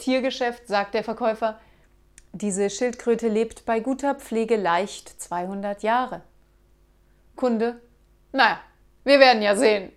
Tiergeschäft sagt der Verkäufer, diese Schildkröte lebt bei guter Pflege leicht 200 Jahre. Kunde, naja, wir werden ja sehen.